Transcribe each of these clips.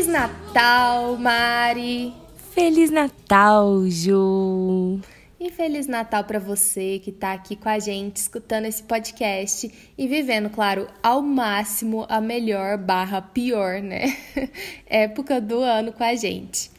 Feliz Natal, Mari! Feliz Natal, Ju! E Feliz Natal para você que tá aqui com a gente, escutando esse podcast e vivendo, claro, ao máximo a melhor barra pior, né? Época do ano com a gente.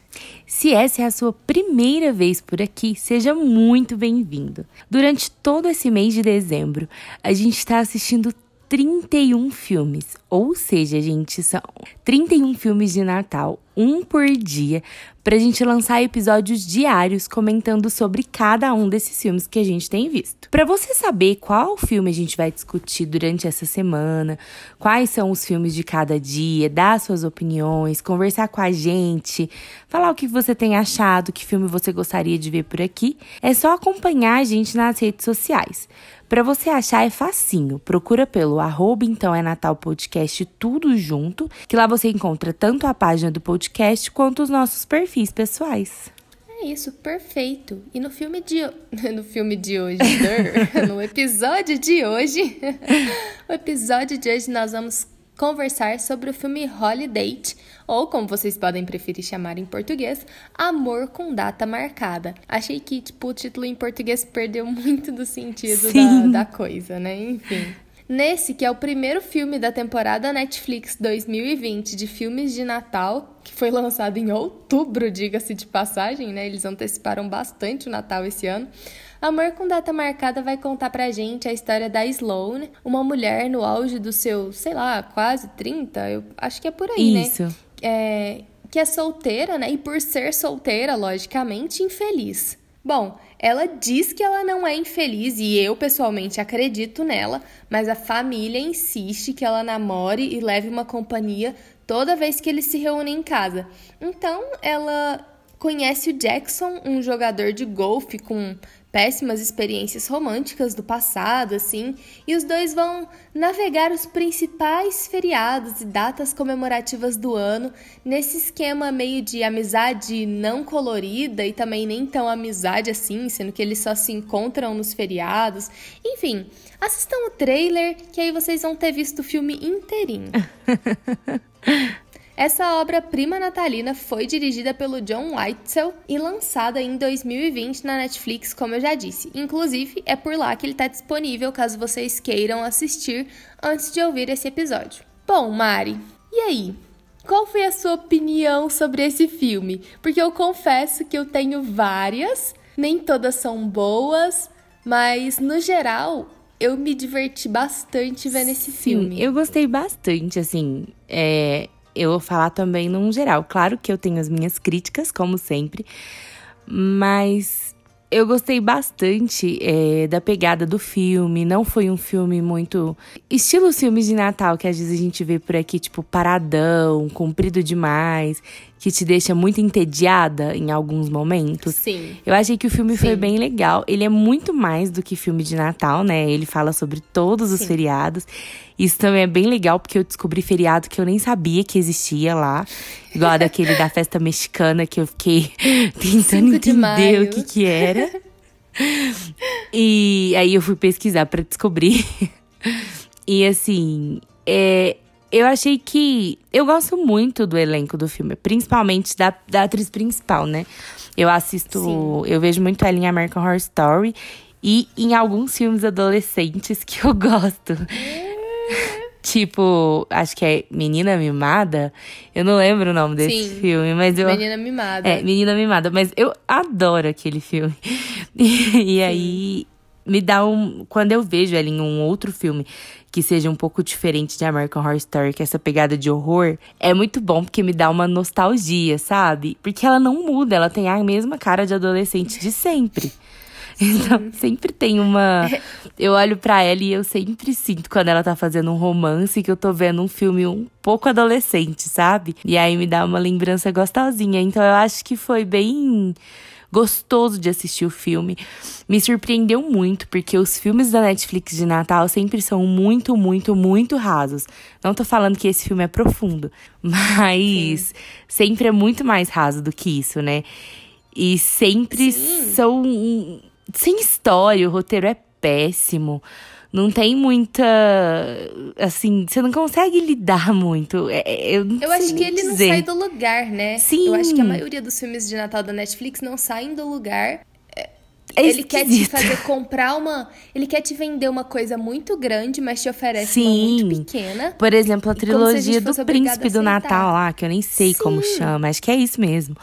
Se essa é a sua primeira vez por aqui, seja muito bem-vindo. Durante todo esse mês de dezembro, a gente está assistindo 31 filmes. Ou seja, gente, são 31 filmes de Natal, um por dia, pra gente lançar episódios diários comentando sobre cada um desses filmes que a gente tem visto. Para você saber qual filme a gente vai discutir durante essa semana, quais são os filmes de cada dia, dar suas opiniões, conversar com a gente, falar o que você tem achado, que filme você gostaria de ver por aqui, é só acompanhar a gente nas redes sociais. Para você achar é facinho. Procura pelo arroba então é Natal Podcast tudo junto, que lá você encontra tanto a página do podcast quanto os nossos perfis pessoais. É isso, perfeito. E no filme de no filme de hoje, no episódio de hoje, o episódio de hoje nós vamos conversar sobre o filme Holiday, ou como vocês podem preferir chamar em português, Amor com Data Marcada. Achei que, tipo, o título em português perdeu muito do sentido da, da coisa, né? Enfim. Nesse, que é o primeiro filme da temporada Netflix 2020 de filmes de Natal, que foi lançado em outubro, diga-se de passagem, né? Eles anteciparam bastante o Natal esse ano. Amor com Data Marcada vai contar pra gente a história da Sloane, uma mulher no auge do seu, sei lá, quase 30, eu acho que é por aí, Isso. né? Isso. É, que é solteira, né? E por ser solteira, logicamente, infeliz. Bom, ela diz que ela não é infeliz e eu pessoalmente acredito nela, mas a família insiste que ela namore e leve uma companhia toda vez que eles se reúnem em casa. Então ela conhece o Jackson, um jogador de golfe com péssimas experiências românticas do passado, assim, e os dois vão navegar os principais feriados e datas comemorativas do ano nesse esquema meio de amizade não colorida e também nem tão amizade assim, sendo que eles só se encontram nos feriados. Enfim, assistam o trailer que aí vocês vão ter visto o filme inteirinho. Essa obra-prima natalina foi dirigida pelo John Whitesell e lançada em 2020 na Netflix, como eu já disse. Inclusive, é por lá que ele está disponível caso vocês queiram assistir antes de ouvir esse episódio. Bom, Mari, e aí? Qual foi a sua opinião sobre esse filme? Porque eu confesso que eu tenho várias, nem todas são boas, mas no geral eu me diverti bastante vendo esse Sim, filme. Eu gostei bastante, assim. É, eu vou falar também num geral. Claro que eu tenho as minhas críticas, como sempre, mas eu gostei bastante é, da pegada do filme. Não foi um filme muito. Estilo filmes de Natal que às vezes a gente vê por aqui, tipo, paradão, comprido demais, que te deixa muito entediada em alguns momentos. Sim. Eu achei que o filme Sim. foi bem legal. Ele é muito mais do que filme de Natal, né? Ele fala sobre todos os Sim. feriados. Isso também é bem legal, porque eu descobri feriado que eu nem sabia que existia lá. Igual daquele da festa mexicana que eu fiquei tentando entender o que que era. E aí eu fui pesquisar para descobrir. E assim, é, eu achei que. Eu gosto muito do elenco do filme, principalmente da, da atriz principal, né? Eu assisto. Sim. Eu vejo muito ela em American Horror Story e em alguns filmes adolescentes que eu gosto. tipo, acho que é Menina Mimada. Eu não lembro o nome desse Sim, filme, mas eu. Menina Mimada. É, Menina Mimada. Mas eu adoro aquele filme. E, e aí me dá um. Quando eu vejo ela em um outro filme que seja um pouco diferente de American Horror Story, que é essa pegada de horror, é muito bom porque me dá uma nostalgia, sabe? Porque ela não muda, ela tem a mesma cara de adolescente de sempre. Então, sempre tem uma. Eu olho para ela e eu sempre sinto quando ela tá fazendo um romance que eu tô vendo um filme um pouco adolescente, sabe? E aí me dá uma lembrança gostosinha. Então, eu acho que foi bem gostoso de assistir o filme. Me surpreendeu muito, porque os filmes da Netflix de Natal sempre são muito, muito, muito rasos. Não tô falando que esse filme é profundo, mas Sim. sempre é muito mais raso do que isso, né? E sempre Sim. são sem história, o roteiro é péssimo. Não tem muita. Assim, você não consegue lidar muito. É, é eu, eu acho que ele dizer. não sai do lugar, né? Sim. Eu acho que a maioria dos filmes de Natal da Netflix não saem do lugar. É ele quer te fazer comprar uma. Ele quer te vender uma coisa muito grande, mas te oferece Sim. uma muito pequena. Por exemplo, a trilogia a do Príncipe do Natal lá, que eu nem sei Sim. como chama. Acho que é isso mesmo.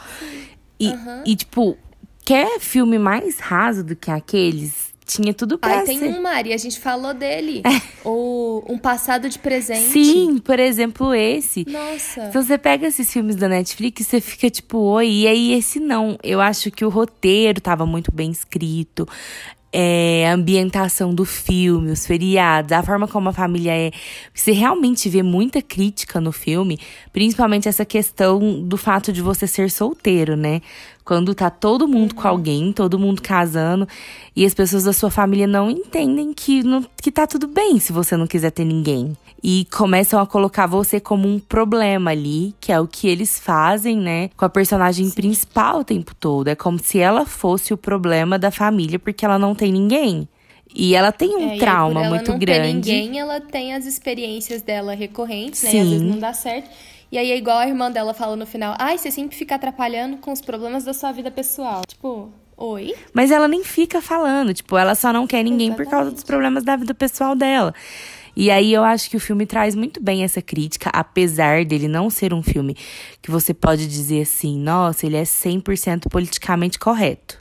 E, uhum. e, tipo, quer filme mais raso do que aqueles? Tinha tudo pra Ai, ser. tem um, Mari, a gente falou dele. É. O Um Passado de Presente. Sim, por exemplo, esse. Nossa. Então você pega esses filmes da Netflix, você fica tipo, oi, e aí esse não. Eu acho que o roteiro tava muito bem escrito. É, a ambientação do filme, os feriados, a forma como a família é. Você realmente vê muita crítica no filme, principalmente essa questão do fato de você ser solteiro, né? Quando tá todo mundo com alguém, todo mundo casando, e as pessoas da sua família não entendem que, não, que tá tudo bem se você não quiser ter ninguém. E começam a colocar você como um problema ali, que é o que eles fazem, né? Com a personagem Sim. principal o tempo todo. É como se ela fosse o problema da família, porque ela não tem ninguém. E ela tem um é, trauma ela muito não grande. Ter ninguém, ela tem as experiências dela recorrentes, né? Sim. E às vezes não dá certo. E aí é igual a irmã dela fala no final: ai, você sempre fica atrapalhando com os problemas da sua vida pessoal. Tipo, oi? Mas ela nem fica falando, tipo, ela só não quer ninguém Exatamente. por causa dos problemas da vida pessoal dela. E aí eu acho que o filme traz muito bem essa crítica, apesar dele não ser um filme que você pode dizer assim, nossa, ele é 100% politicamente correto.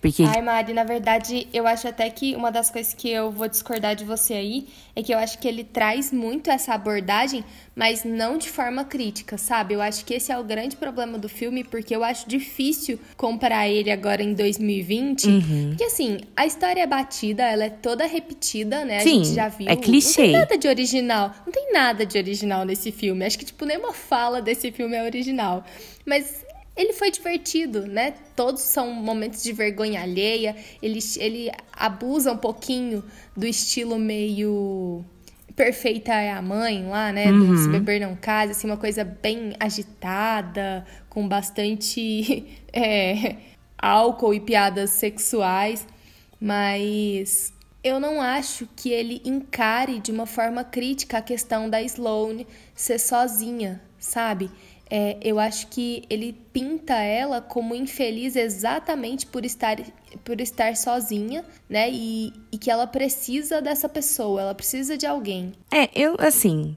Porque... Ai, Mari, na verdade, eu acho até que uma das coisas que eu vou discordar de você aí é que eu acho que ele traz muito essa abordagem, mas não de forma crítica, sabe? Eu acho que esse é o grande problema do filme, porque eu acho difícil comparar ele agora em 2020. Uhum. Porque, assim, a história é batida, ela é toda repetida, né? Sim, a gente já viu. É clichê. Não tem nada de original. Não tem nada de original nesse filme. Acho que, tipo, nenhuma fala desse filme é original. Mas ele foi divertido, né? Todos são momentos de vergonha alheia. Ele, ele abusa um pouquinho do estilo meio perfeita é a mãe lá, né? Uhum. Do Se Beber Não Case, assim, uma coisa bem agitada, com bastante é, álcool e piadas sexuais. Mas eu não acho que ele encare de uma forma crítica a questão da Sloane ser sozinha, sabe? É, eu acho que ele pinta ela como infeliz exatamente por estar, por estar sozinha, né? E, e que ela precisa dessa pessoa, ela precisa de alguém. É, eu, assim,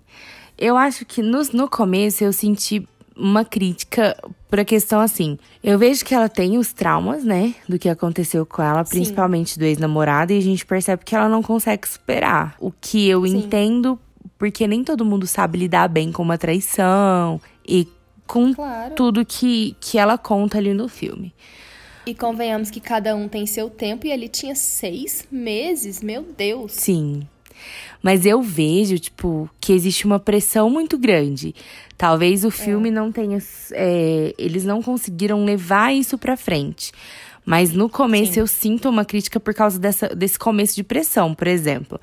eu acho que no, no começo eu senti uma crítica por a questão assim. Eu vejo que ela tem os traumas, né, do que aconteceu com ela, Sim. principalmente do ex-namorado, e a gente percebe que ela não consegue superar. O que eu Sim. entendo, porque nem todo mundo sabe lidar bem com uma traição e com Claro. tudo que, que ela conta ali no filme. E convenhamos que cada um tem seu tempo e ele tinha seis meses, meu Deus. Sim. Mas eu vejo, tipo, que existe uma pressão muito grande. Talvez o filme não tenha. é, eles não conseguiram levar isso pra frente. Mas no começo Sim. eu sinto uma crítica por causa dessa, desse começo de pressão, por exemplo.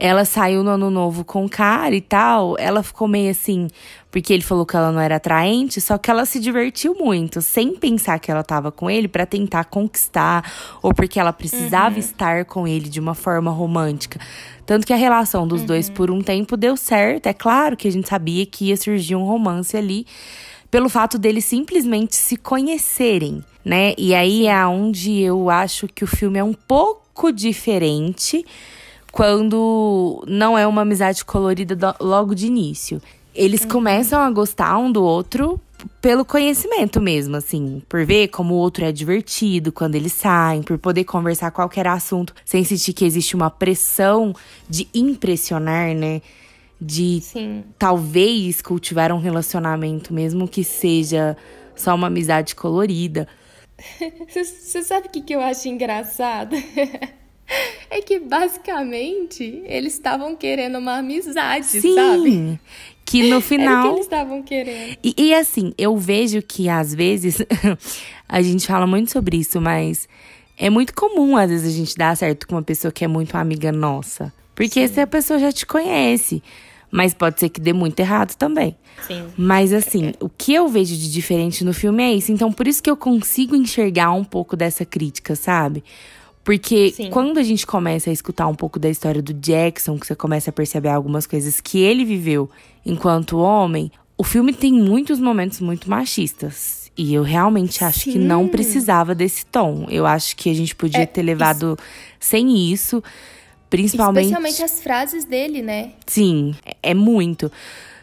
Ela saiu no ano novo com o cara e tal, ela ficou meio assim, porque ele falou que ela não era atraente, só que ela se divertiu muito, sem pensar que ela tava com ele pra tentar conquistar, ou porque ela precisava estar com ele de uma forma romântica. Tanto que a relação dos dois por um tempo deu certo. É claro que a gente sabia que ia surgir um romance ali, pelo fato deles simplesmente se conhecerem, né? E aí é onde eu acho que o filme é um pouco diferente quando não é uma amizade colorida logo de início. Eles começam a gostar um do outro pelo conhecimento mesmo, assim, por ver como o outro é divertido quando eles saem, por poder conversar qualquer assunto sem sentir que existe uma pressão de impressionar, né? De Sim. talvez cultivar um relacionamento, mesmo que seja só uma amizade colorida. Você sabe o que, que eu acho engraçado? é que basicamente eles estavam querendo uma amizade, Sim, sabe? que no Era o que final eles estavam querendo. E, e, assim, eu vejo que às vezes a gente fala muito sobre isso, mas é muito comum às vezes a gente dar certo com uma pessoa que é muito amiga nossa. Porque se a pessoa já te conhece. Mas pode ser que dê muito errado também. Sim. Mas assim, o que eu vejo de diferente no filme é isso. Então, por isso que eu consigo enxergar um pouco dessa crítica, sabe? Porque Sim. quando a gente começa a escutar um pouco da história do Jackson, que você começa a perceber algumas coisas que ele viveu enquanto homem, o filme tem muitos momentos muito machistas. E eu realmente acho que não Sim. precisava desse tom. Eu acho que a gente podia É, ter levado sem isso. Principalmente. Especialmente as frases dele, né? Sim, é muito.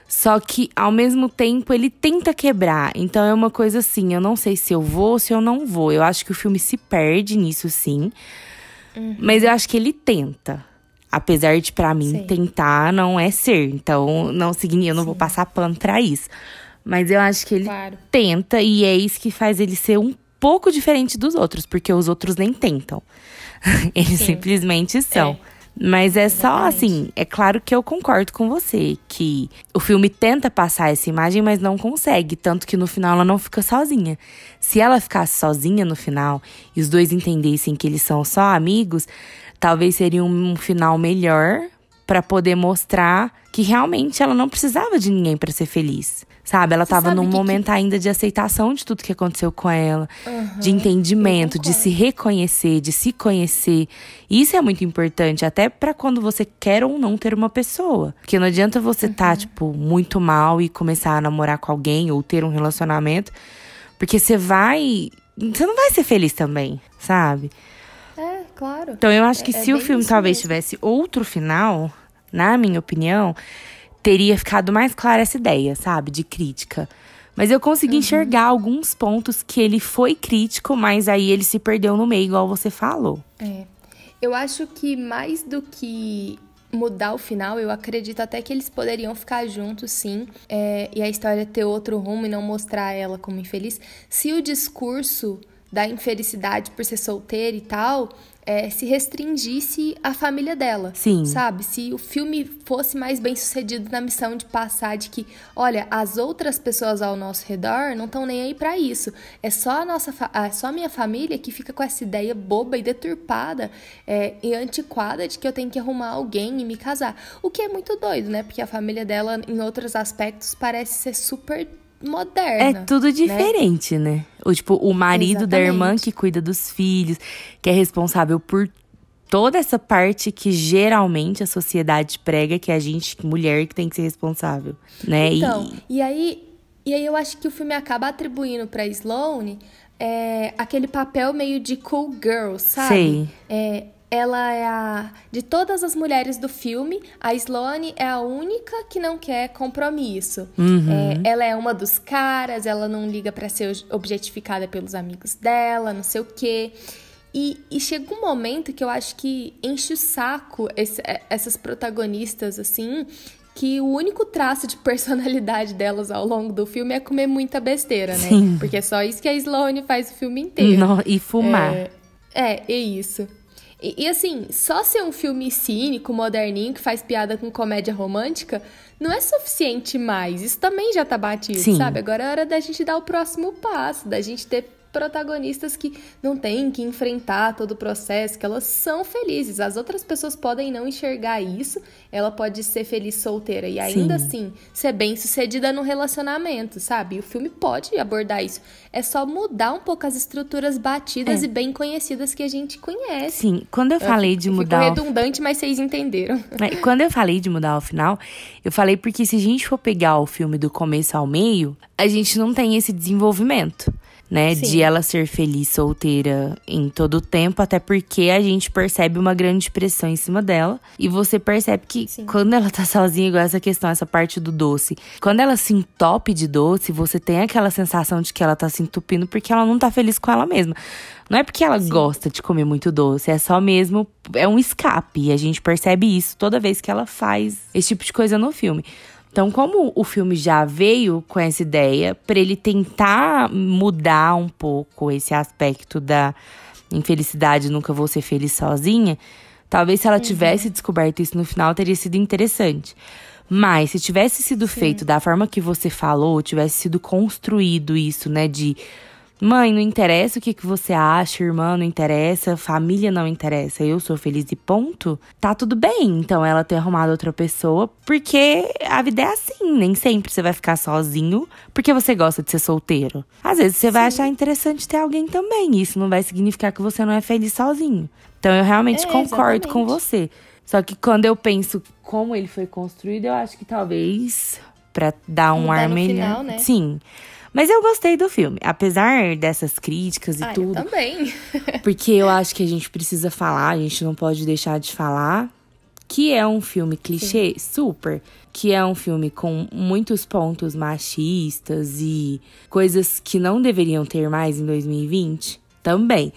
Só que, ao mesmo tempo, ele tenta quebrar. Então é uma coisa assim, eu não sei se eu vou ou se eu não vou. Eu acho que o filme se perde nisso, sim. Mas eu acho que ele tenta. Apesar de, pra mim, Sim. tentar não é ser. Então, não significa, eu não vou passar pano pra isso. Mas eu acho que ele Claro. tenta e é isso que faz ele ser um pouco diferente dos outros, porque os outros nem tentam. Eles Sim. simplesmente são. É. Mas é só assim, é claro que eu concordo com você que o filme tenta passar essa imagem, mas não consegue, tanto que no final ela não fica sozinha. Se ela ficasse sozinha no final e os dois entendessem que eles são só amigos, talvez seria um final melhor pra poder mostrar que realmente ela não precisava de ninguém pra ser feliz. Sabe? Ela Você tava num que- que- momento ainda de aceitação de tudo que aconteceu com ela, de Aham, entendimento, de se reconhecer, de se conhecer. Isso é muito importante, até pra quando você quer ou não ter uma pessoa. Porque não adianta você tá, Uhum. tipo, muito mal e começar a namorar com alguém ou ter um relacionamento, porque você vai. Você não vai ser feliz também, sabe? É, claro. Então eu acho que É- é se o bem filme talvez mesmo. tivesse outro final, na minha opinião, teria ficado mais clara essa ideia, sabe? De crítica. Mas eu consegui Uhum. enxergar alguns pontos que ele foi crítico, mas aí ele se perdeu no meio, igual você falou. É. Eu acho que mais do que mudar o final, eu acredito até que eles poderiam ficar juntos, sim, é, e a história ter outro rumo e não mostrar ela como infeliz. Se o discurso da infelicidade por ser solteira e tal é, se restringisse à família dela. Sim. Sabe? Se o filme fosse mais bem sucedido na missão de passar de que, olha, as outras pessoas ao nosso redor não estão nem aí pra isso. É só a nossa, é só a minha família que fica com essa ideia boba e deturpada é, e antiquada de que eu tenho que arrumar alguém e me casar. O que é muito doido, né? Porque a família dela, em outros aspectos, parece ser super moderna. É tudo diferente, né? O, tipo, o marido da irmã Exatamente. que cuida dos filhos, que é responsável por toda essa parte que geralmente a sociedade prega que é a gente, mulher, que tem que ser responsável, né? E- Então, e aí, e aí eu acho que o filme acaba atribuindo pra Sloane é, aquele papel meio de cool girl, sabe? Sei. É, ela é a. De todas as mulheres do filme, a Sloane é a única que não quer compromisso. É, ela é uma dos caras, ela não liga pra ser objetificada pelos amigos dela, não sei o quê. E, e chega um momento que eu acho que enche o saco esse- é, essas protagonistas, assim, que o único traço de personalidade delas ao longo do filme é comer muita besteira, né? Sim. Porque é só isso que a Sloane faz o filme inteiro. No- e fumar. É, é, é isso. E, e, assim, só ser um filme cínico, moderninho, que faz piada com comédia romântica, não é suficiente mais. Isso também já tá batido, Sim. sabe? Agora é hora da gente dar o próximo passo, da gente ter protagonistas que não têm que enfrentar todo o processo, que elas são felizes. As outras pessoas podem não enxergar isso, ela pode ser feliz solteira e ainda Sim. assim ser bem sucedida no relacionamento, sabe? E o filme pode abordar isso. É só mudar um pouco as estruturas batidas É. e bem conhecidas que a gente conhece. Sim, quando eu falei de mudar o redundante, mas vocês entenderam. É, Quando eu falei de mudar o final, eu falei porque se a gente for pegar o filme do começo ao meio, a gente não tem esse desenvolvimento, né? Sim. De ela ser feliz solteira em todo o tempo, até porque a gente percebe uma grande pressão em cima dela. E você percebe que Sim. quando ela tá sozinha, igual essa questão, essa parte do doce. Quando ela se entope de doce, você tem aquela sensação de que ela tá se entupindo porque ela não tá feliz com ela mesma. Não é porque ela gosta de comer muito doce, é só mesmo. É um escape. E a gente percebe isso toda vez que ela faz esse tipo de coisa no filme. Então, como o filme já veio com essa ideia, pra ele tentar mudar um pouco esse aspecto da infelicidade, nunca vou ser feliz sozinha, talvez se ela tivesse descoberto isso no final, teria sido interessante. Mas se tivesse sido feito da forma que você falou, tivesse sido construído isso, né, de Mãe, não interessa o que, que você acha, irmã, não interessa, família não interessa, eu sou feliz e ponto. Tá tudo bem, então ela ter arrumado outra pessoa, porque a vida é assim, nem sempre você vai ficar sozinho porque você gosta de ser solteiro. Às vezes você Sim. vai achar interessante ter alguém também, isso não vai significar que você não é feliz sozinho. Então eu realmente é, concordo exatamente. com você. Só que quando eu penso como ele foi construído, eu acho que talvez para dar um ar melhor. Final, né? Sim. Mas eu gostei do filme, apesar dessas críticas e ah, tudo. Eu também. porque eu acho que a gente precisa falar, a gente não pode deixar de falar que é um filme clichê, Sim. super, que é um filme com muitos pontos machistas e coisas que não deveriam ter mais em 2020, também.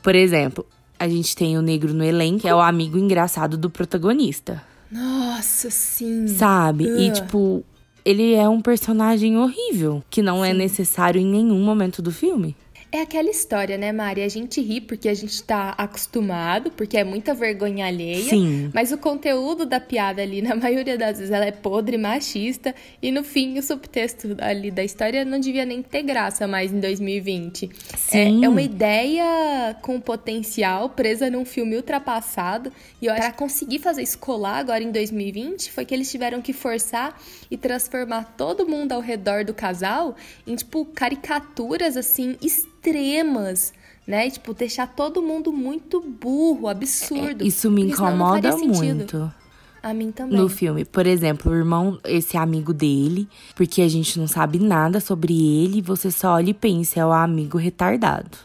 Por exemplo, a gente tem o negro no elenco, que é o amigo engraçado do protagonista. Nossa, sim. Sabe? Uh. E tipo, ele é um personagem horrível, que não é Sim. é necessário em nenhum momento do filme. É aquela história, né, Mari? A gente ri porque a gente tá acostumado, porque é muita vergonha alheia. Sim. Mas o conteúdo da piada ali, na maioria das vezes, ela é podre, machista. E no fim, o subtexto ali da história não devia nem ter graça mais em 2020. Sim. É, é uma ideia com potencial presa num filme ultrapassado. E para conseguir fazer isso colar agora em 2020, foi que eles tiveram que forçar e transformar todo mundo ao redor do casal em, tipo, caricaturas, assim, extremas, né? Tipo, deixar todo mundo muito burro, absurdo. É, isso me incomoda muito. A mim também. No filme. Por exemplo, o irmão, esse amigo dele, porque a gente não sabe nada sobre ele, você só olha e pensa, é o amigo retardado.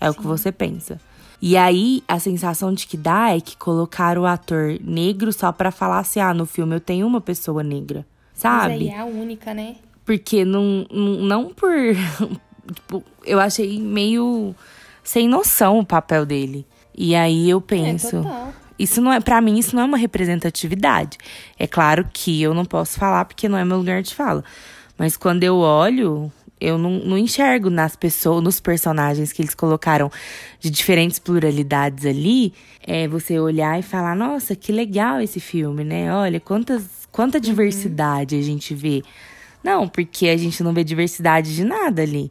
É Sim. o que você pensa. E aí, a sensação de que dá é que colocaram o ator negro só para falar assim: ah, no filme eu tenho uma pessoa negra. Sabe? Mas aí é a única, né? Porque não, não, não por, Tipo, eu achei meio sem noção o papel dele. E aí eu é, penso. É, isso não é, para mim, isso não é uma representatividade. É claro que eu não posso falar porque não é meu lugar de fala. Mas quando eu olho, eu não, não enxergo nas pessoas, nos personagens que eles colocaram de diferentes pluralidades ali, é você olhar e falar, nossa, que legal esse filme, né? Olha, quantas, quanta uhum. diversidade uhum. a gente vê não, porque a gente não vê diversidade de nada ali.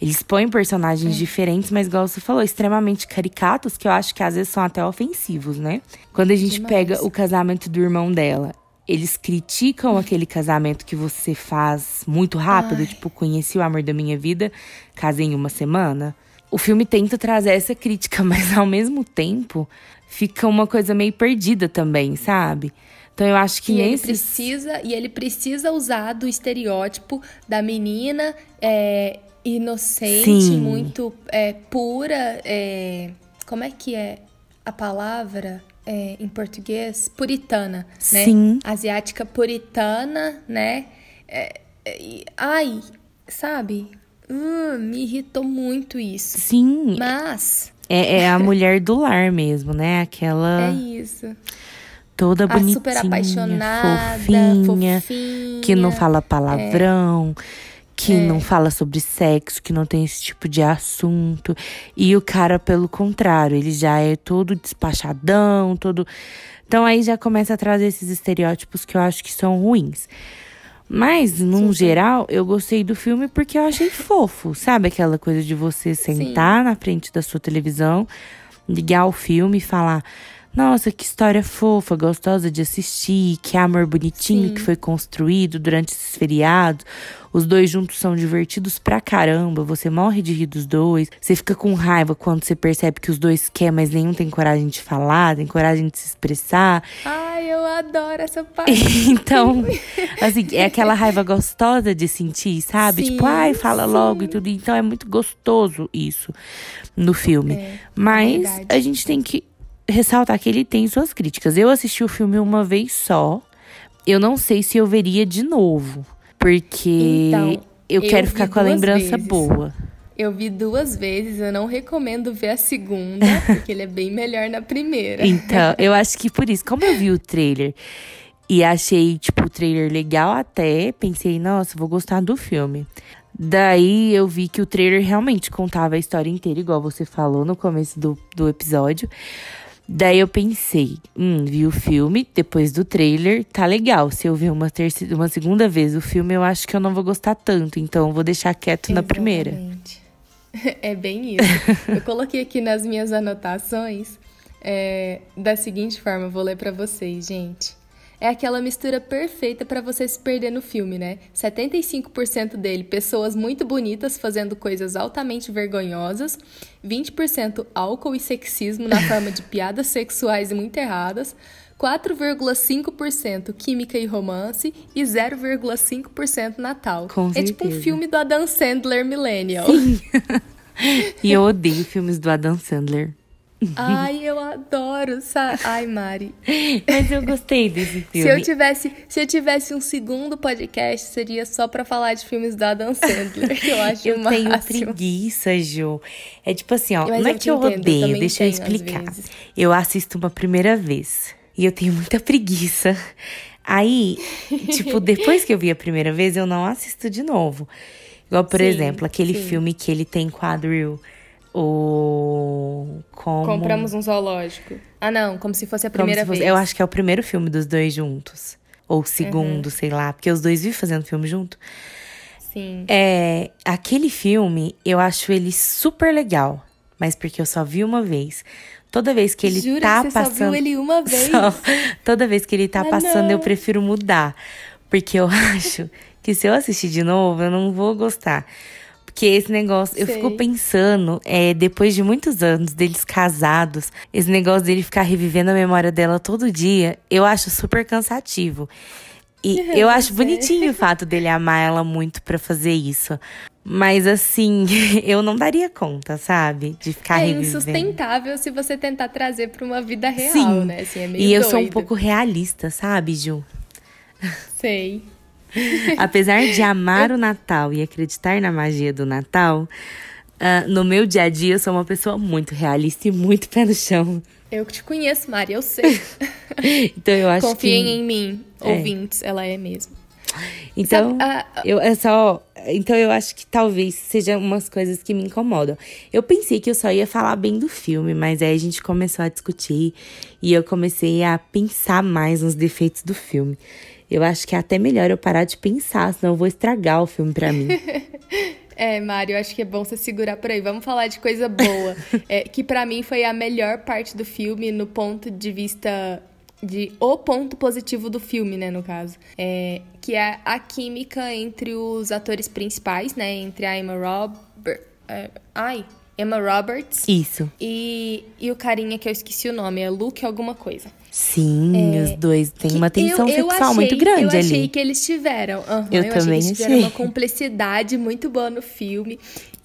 Eles põem personagens é. diferentes, mas igual você falou, extremamente caricatos, que eu acho que às vezes são até ofensivos, né? Quando a gente Demais. pega o casamento do irmão dela, eles criticam aquele casamento que você faz muito rápido, Ai. tipo, conheci o amor da minha vida, casei em uma semana. O filme tenta trazer essa crítica, mas ao mesmo tempo fica uma coisa meio perdida também, sabe? Então eu acho que e nesses... ele precisa e ele precisa usar do estereótipo da menina é, inocente, Sim. muito é, pura. É, como é que é a palavra é, em português? Puritana, né? Sim. Asiática puritana, né? É, é, ai, sabe? Hum, me irritou muito isso. Sim. Mas. É, é a mulher do lar mesmo, né? Aquela. É isso toda a bonitinha, super apaixonada, fofinha, fofinha, que não fala palavrão, é. que é. não fala sobre sexo, que não tem esse tipo de assunto. E o cara, pelo contrário, ele já é todo despachadão, todo. Então aí já começa a trazer esses estereótipos que eu acho que são ruins. Mas, num geral, eu gostei do filme porque eu achei fofo. Sabe aquela coisa de você sentar Sim. na frente da sua televisão, ligar o filme e falar: nossa, que história fofa, gostosa de assistir, que amor bonitinho Sim. que foi construído durante esses feriados. Os dois juntos são divertidos pra caramba, você morre de rir dos dois. Você fica com raiva quando você percebe que os dois querem, mas nenhum tem coragem de falar, tem coragem de se expressar. Ai, eu adoro essa parte. então, assim, é aquela raiva gostosa de sentir, sabe? Sim, tipo, ai, fala sim. logo e tudo. Então é muito gostoso isso no filme. É, é mas é a gente tem que ressaltar que ele tem suas críticas. Eu assisti o filme uma vez só. Eu não sei se eu veria de novo. Porque então, eu, eu quero ficar com a lembrança vezes. boa. Eu vi duas vezes, eu não recomendo ver a segunda, porque ele é bem melhor na primeira. Então, eu acho que por isso, como eu vi o trailer e achei, tipo, o trailer legal até, pensei, nossa, vou gostar do filme. Daí eu vi que o trailer realmente contava a história inteira, igual você falou no começo do, do episódio. Daí eu pensei, hum, vi o filme, depois do trailer, tá legal. Se eu ver uma, terceira, uma segunda vez o filme, eu acho que eu não vou gostar tanto. Então eu vou deixar quieto Exatamente. na primeira. É bem isso. Eu coloquei aqui nas minhas anotações é, da seguinte forma, vou ler para vocês, gente. É aquela mistura perfeita para você se perder no filme, né? 75% dele, pessoas muito bonitas fazendo coisas altamente vergonhosas, 20% álcool e sexismo na forma de piadas sexuais muito erradas, 4,5% química e romance e 0,5% Natal. Com é tipo um filme do Adam Sandler Millennial. Sim. e eu odeio filmes do Adam Sandler. Ai, eu adoro. Sa... Ai, Mari. Mas eu gostei desse filme. Se eu tivesse, se eu tivesse um segundo podcast, seria só para falar de filmes do Adam Sandler. Eu acho Eu máximo. tenho preguiça, Ju. É tipo assim, ó, Mas não é eu que eu te entendo, eu odeio, também deixa eu explicar. Eu assisto uma primeira vez e eu tenho muita preguiça. Aí, tipo, depois que eu vi a primeira vez, eu não assisto de novo. Igual, por Sim, exemplo, aquele sim. filme que ele tem quadril. O. Como. Compramos um zoológico. Ah, não, como se fosse a primeira se fosse- vez. Eu acho que é o primeiro filme dos dois juntos. Ou o segundo, sei lá. Porque os dois vivem fazendo filme junto. Sim. É, aquele filme, eu acho ele super legal, mas porque eu só vi uma vez. Toda vez que ele Jura tá que você passando. só viu ele uma vez? Só. toda vez que ele tá Ah, passando, eu não. prefiro mudar. Porque eu acho que se eu assistir de novo, eu não vou gostar. Porque esse negócio, eu Sei. fico pensando, é, depois de muitos anos deles casados, esse negócio dele ficar revivendo a memória dela todo dia, eu acho super cansativo. E eu acho Pois é. bonitinho o fato dele amar ela muito pra fazer isso. Mas assim, eu não daria conta, sabe? De ficar É revivendo. insustentável se você tentar trazer pra uma vida real, Sim. né? Assim, é meio E eu sou um doido. pouco realista, sabe, Ju? Sei. Apesar de amar o Natal e acreditar na magia do Natal, ah, no meu dia a dia eu sou uma pessoa muito realista e muito pé no chão. Eu que te conheço, Mari, eu sei. Então eu acho Confiem que. em mim, É. ouvintes, ela é mesmo. Então, Sabe, ah, eu é só. Então eu acho que talvez sejam umas coisas que me incomodam. Eu pensei que eu só ia falar bem do filme, mas aí a gente começou a discutir e eu comecei a pensar mais nos defeitos do filme. Eu acho que é até melhor eu parar de pensar, senão eu vou estragar o filme pra mim. É, Mário, acho que é bom você segurar por aí. Vamos falar de coisa boa. É, que pra mim foi a melhor parte do filme no ponto de vista de o ponto positivo do filme, né, no caso. É, que é a química entre os atores principais, né, entre a Emma Robert, é, ai, Emma Roberts Isso. e, e o carinha que eu esqueci o nome, é Luke alguma coisa. Sim, os dois têm uma É, tensão eu, eu sexual achei, muito grande eu achei ali. que eles tiveram. aham, Eu achei também que eles tiveram achei. uma cumplicidade muito boa no filme.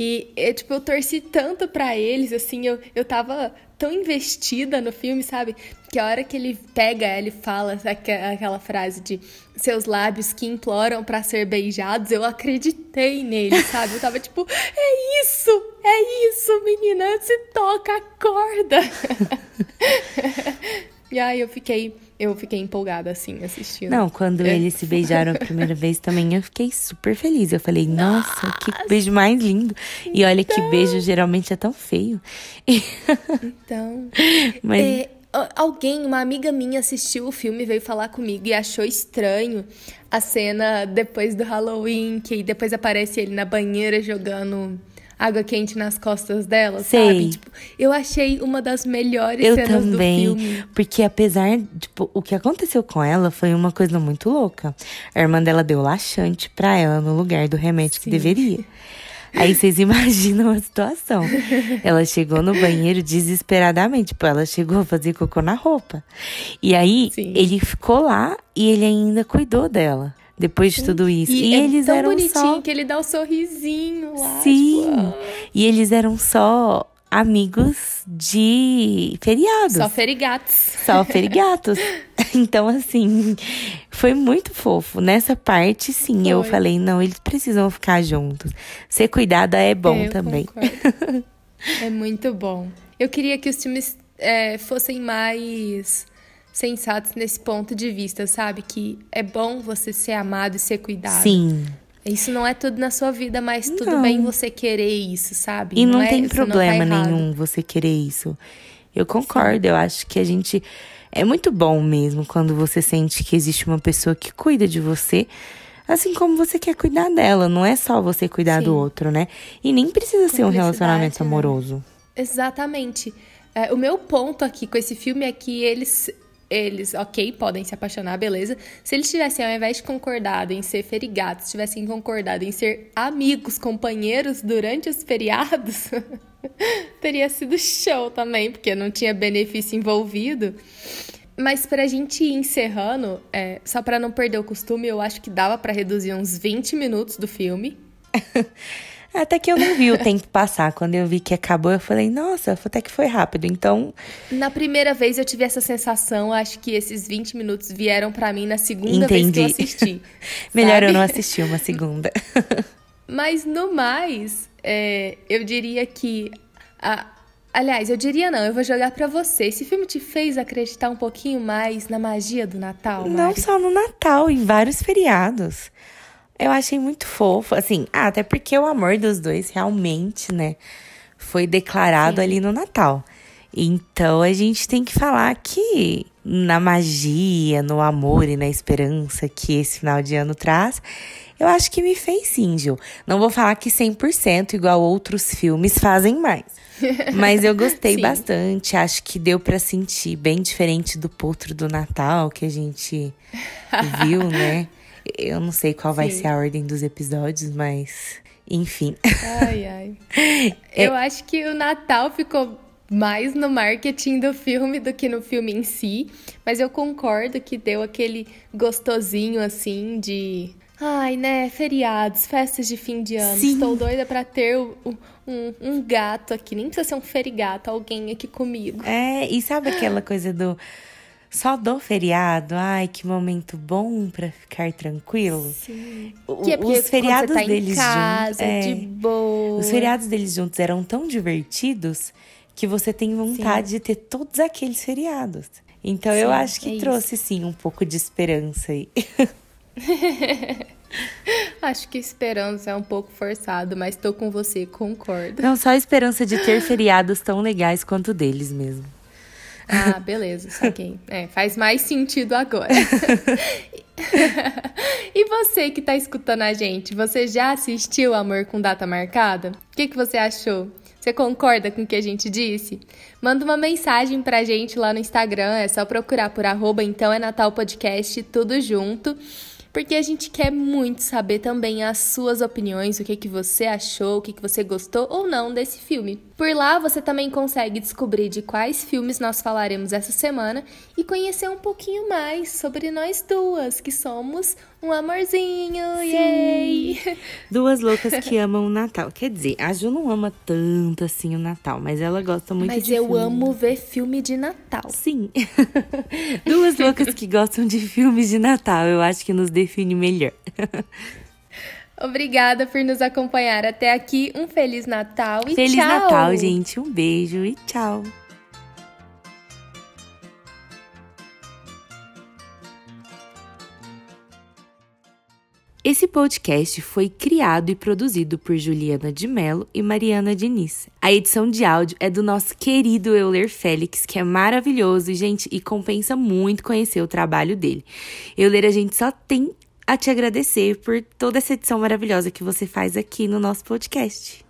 E, eu, tipo, eu torci tanto pra eles, assim, eu, eu tava tão investida no filme, sabe? Que a hora que ele pega ela e fala aque- aquela frase de seus lábios que imploram pra ser beijados, eu acreditei nele, sabe? Eu tava tipo, é isso! É isso, menina! Se toca, acorda! E aí eu fiquei, eu fiquei empolgada assim assistindo. Não, quando É. eles se beijaram a primeira vez também, eu fiquei super feliz. Eu falei, nossa, que beijo mais lindo. E olha que beijo geralmente é tão feio. Então, Mas é, alguém, uma amiga minha assistiu o filme, veio falar comigo e achou estranho a cena depois do Halloween, que depois aparece ele na banheira jogando água quente nas costas dela, Sei. sabe? Tipo, eu achei uma das melhores eu cenas também. do filme. Porque apesar, tipo, o que aconteceu com ela foi uma coisa muito louca. A irmã dela deu laxante pra ela no lugar do remédio que Sim. deveria. Aí vocês imaginam a situação. Ela chegou no banheiro desesperadamente. Tipo, ela chegou a fazer cocô na roupa. E aí, Sim. ele ficou lá e ele ainda cuidou dela. Depois de tudo isso. E, E, é eles tão eram bonitinho só. que ele dá o sorrisinho lá. Sim. tipo, ah, E eles eram só amigos de feriados. só ferigatos. Só ferigatos. então, assim, foi muito fofo. Nessa parte, sim, eu Foi. falei, não, eles precisam ficar juntos. Ser cuidada é bom É, eu também. é muito bom. Eu queria que os filmes é, fossem mais sensatos nesse ponto de vista, sabe? Que é bom você ser amado e ser cuidado. Sim. Isso não é tudo na sua vida, mas tudo Não. bem você querer isso, sabe? E não, é- tem você não tá problema nenhum você querer isso. Eu concordo, eu acho que a gente. É muito bom mesmo quando você sente que existe uma pessoa que cuida de você. Assim como você quer cuidar dela, não é só você cuidar Sim. do outro, né? E nem precisa ser um relacionamento né? amoroso. Exatamente. É, o meu ponto aqui com esse filme é que eles eles, ok, podem se apaixonar, beleza. Se eles tivessem, ao invés de concordado em ser ferigados, tivessem concordado em ser amigos, companheiros durante os feriados, teria sido show também, porque não tinha benefício envolvido. Mas pra gente ir encerrando, é, só para não perder o costume, eu acho que dava para reduzir uns 20 minutos do filme. Até que eu não vi o tempo passar. Quando eu vi que acabou, eu falei, nossa, até que foi rápido. Então. Na primeira vez eu tive essa sensação, acho que esses 20 minutos vieram para mim na segunda Entendi. vez que eu assisti. Melhor eu não assistir uma segunda. Mas no mais, é, eu diria que. A, aliás, eu diria não, eu vou jogar para você. Esse filme te fez acreditar um pouquinho mais na magia do Natal, Mari? Não só no Natal, em vários feriados. Eu achei muito fofo, assim, ah, até porque o amor dos dois realmente, né, foi declarado Sim. ali no Natal. Então a gente tem que falar que na magia, no amor e na esperança que esse final de ano traz, eu acho que me fez sim, Gil. Não vou falar que 100% igual outros filmes fazem mais. Mas eu gostei bastante, acho que deu para sentir bem diferente do potro do Natal que a gente viu, né? Eu não sei qual Sim. vai ser a ordem dos episódios, mas enfim. Ai, ai. É... Eu acho que o Natal ficou mais no marketing do filme do que no filme em si, mas eu concordo que deu aquele gostosinho assim de Ai, né? Feriados, festas de fim de ano. Sim. Estou doida para ter um, um, um, gato aqui. Nem precisa ser um ferigato, alguém aqui comigo. É, e sabe aquela coisa do só do feriado, ai, que momento bom para ficar tranquilo. Sim. que é os feriados tá deles casa, juntos, é, de boa. Os feriados deles juntos eram tão divertidos que você tem vontade sim. de ter todos aqueles feriados. Então sim, eu acho que é trouxe isso. sim um pouco de esperança aí. Acho que esperança é um pouco forçado, mas tô com você, concordo. Não, só a esperança de ter feriados tão legais quanto deles mesmo. Ah, beleza, saquei. É, faz mais sentido agora. e você que tá escutando a gente, você já assistiu Amor com Data Marcada? O que, que você achou? Você concorda com o que a gente disse? Manda uma mensagem pra gente lá no Instagram, é só procurar por arroba então é Natal Podcast, tudo junto porque a gente quer muito saber também as suas opiniões, o que, que você achou, o que, que você gostou ou não desse filme. Por lá você também consegue descobrir de quais filmes nós falaremos essa semana e conhecer um pouquinho mais sobre nós duas, que somos um amorzinho, Sim. yay! Duas loucas que amam o Natal. Quer dizer, a Ju não ama tanto assim o Natal, mas ela gosta muito mas de Mas eu amo ver filme de Natal. Sim. Duas loucas que gostam de filmes de Natal. Eu acho que nos define melhor. Obrigada por nos acompanhar até aqui. Um Feliz Natal e Feliz tchau! Feliz Natal, gente. Um beijo e tchau! Esse podcast foi criado e produzido por Juliana de Mello e Mariana Diniz. A edição de áudio é do nosso querido Euler Félix, que é maravilhoso, gente, e compensa muito conhecer o trabalho dele. Euler, a gente só tem a te agradecer por toda essa edição maravilhosa que você faz aqui no nosso podcast.